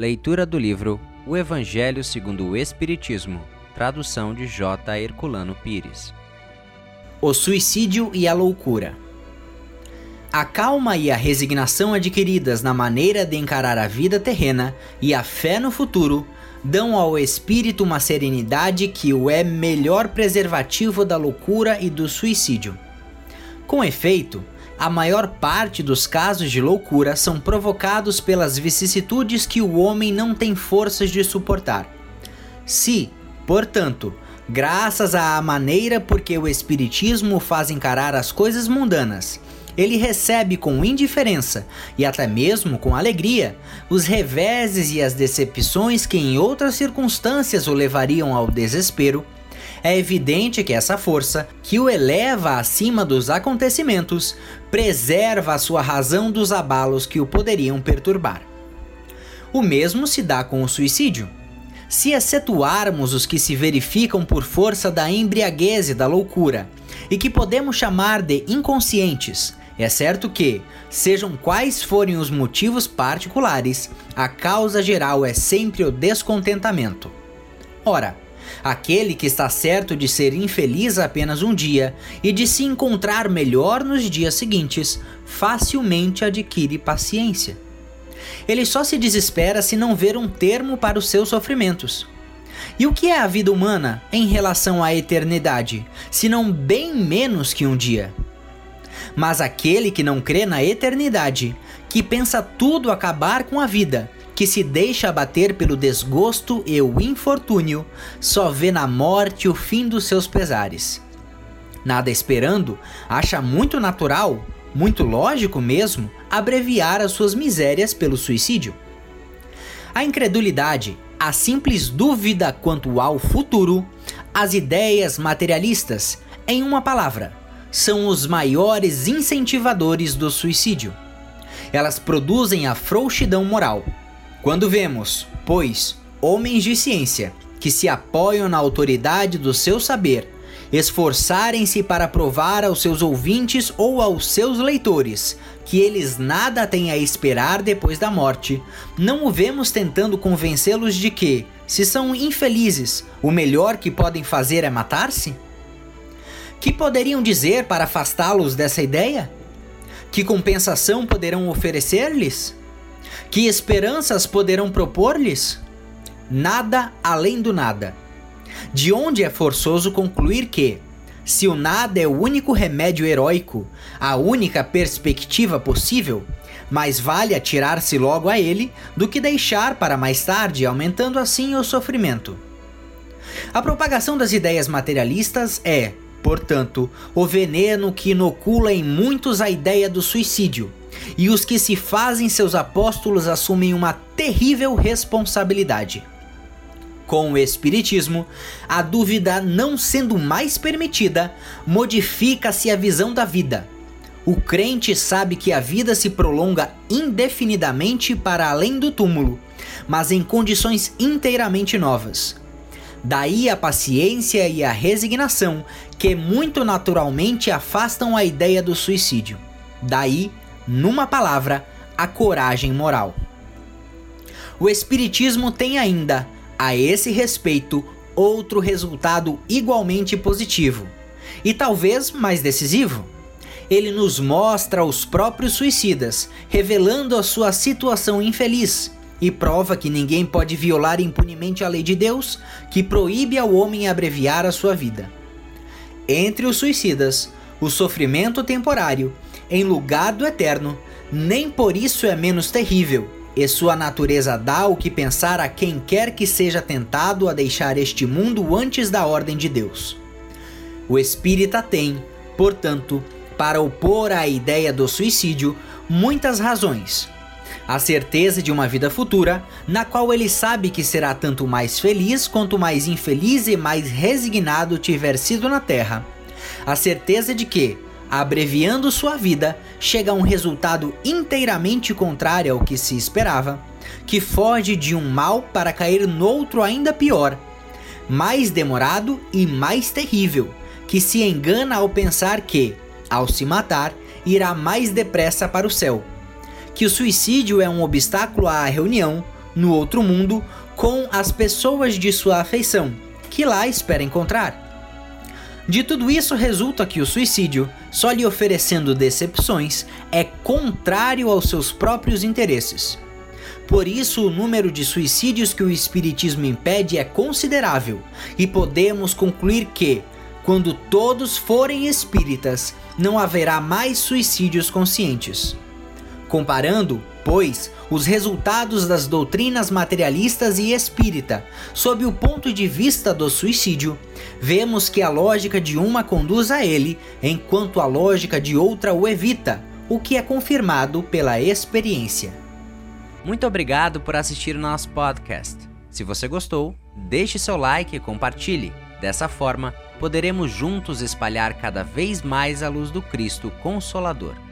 Leitura do livro O Evangelho segundo o Espiritismo, tradução de J. Herculano Pires. O suicídio e a loucura. A calma e a resignação adquiridas na maneira de encarar a vida terrena e a fé no futuro dão ao espírito uma serenidade que o é melhor preservativo da loucura e do suicídio. Com efeito, a maior parte dos casos de loucura são provocados pelas vicissitudes que o homem não tem forças de suportar. Se, portanto, graças à maneira por que o Espiritismo faz encarar as coisas mundanas ele recebe com indiferença e até mesmo com alegria os reveses e as decepções que em outras circunstâncias o levariam ao desespero. É evidente que essa força, que o eleva acima dos acontecimentos, preserva a sua razão dos abalos que o poderiam perturbar. O mesmo se dá com o suicídio. Se excetuarmos os que se verificam por força da embriaguez e da loucura, e que podemos chamar de inconscientes, é certo que, sejam quais forem os motivos particulares, a causa geral é sempre o descontentamento. Ora, aquele que está certo de ser infeliz apenas um dia e de se encontrar melhor nos dias seguintes, facilmente adquire paciência. Ele só se desespera se não ver um termo para os seus sofrimentos. E o que é a vida humana em relação à eternidade, se não bem menos que um dia? Mas aquele que não crê na eternidade, que pensa tudo acabar com a vida, que se deixa abater pelo desgosto e o infortúnio, só vê na morte o fim dos seus pesares. Nada esperando, acha muito natural, muito lógico mesmo, abreviar as suas misérias pelo suicídio. A incredulidade, a simples dúvida quanto ao futuro, as ideias materialistas, em uma palavra, são os maiores incentivadores do suicídio. Elas produzem a frouxidão moral. Quando vemos, pois, homens de ciência que se apoiam na autoridade do seu saber, esforçarem-se para provar aos seus ouvintes ou aos seus leitores que eles nada têm a esperar depois da morte, não o vemos tentando convencê-los de que, se são infelizes, o melhor que podem fazer é matar-se? Que poderiam dizer para afastá-los dessa ideia? Que compensação poderão oferecer-lhes? Que esperanças poderão propor-lhes? Nada além do nada. De onde é forçoso concluir que, se o nada é o único remédio heróico, a única perspectiva possível, mais vale atirar-se logo a ele do que deixar para mais tarde, aumentando assim o sofrimento. A propagação das ideias materialistas é, Portanto, o veneno que inocula em muitos a ideia do suicídio, e os que se fazem seus apóstolos assumem uma terrível responsabilidade. Com o Espiritismo, a dúvida não sendo mais permitida, modifica-se a visão da vida. O crente sabe que a vida se prolonga indefinidamente para além do túmulo, mas em condições inteiramente novas Daí a paciência e a resignação, que muito naturalmente afastam a ideia do suicídio. Daí, numa palavra, a coragem moral. O Espiritismo tem ainda, a esse respeito, outro resultado igualmente positivo, e talvez mais decisivo. Ele nos mostra os próprios suicidas, revelando a sua situação infeliz e prova que ninguém pode violar impunemente a lei de Deus, que proíbe ao homem abreviar a sua vida. Entre os suicidas, o sofrimento temporário, em lugar do eterno, nem por isso é menos terrível, e sua natureza dá o que pensar a quem quer que seja tentado a deixar este mundo antes da ordem de Deus. O espírita tem, portanto, para opor à ideia do suicídio, muitas razões a certeza de uma vida futura, na qual ele sabe que será tanto mais feliz quanto mais infeliz e mais resignado tiver sido na terra. A certeza de que, abreviando sua vida, chega a um resultado inteiramente contrário ao que se esperava, que foge de um mal para cair noutro ainda pior, mais demorado e mais terrível, que se engana ao pensar que, ao se matar, irá mais depressa para o céu que o suicídio é um obstáculo à reunião, no outro mundo, com as pessoas de sua afeição, que lá espera encontrar. De tudo isso resulta que o suicídio, só lhe oferecendo decepções, é contrário aos seus próprios interesses. Por isso, o número de suicídios que o Espiritismo impede é considerável, e podemos concluir que, quando todos forem espíritas, não haverá mais suicídios conscientes. Comparando, pois, os resultados das doutrinas materialistas e espírita sob o ponto de vista do suicídio, vemos que a lógica de uma conduz a ele, enquanto a lógica de outra o evita, o que é confirmado pela experiência. Muito obrigado por assistir o nosso podcast. Se você gostou, deixe seu like e compartilhe. Dessa forma, poderemos juntos espalhar cada vez mais a luz do Cristo Consolador.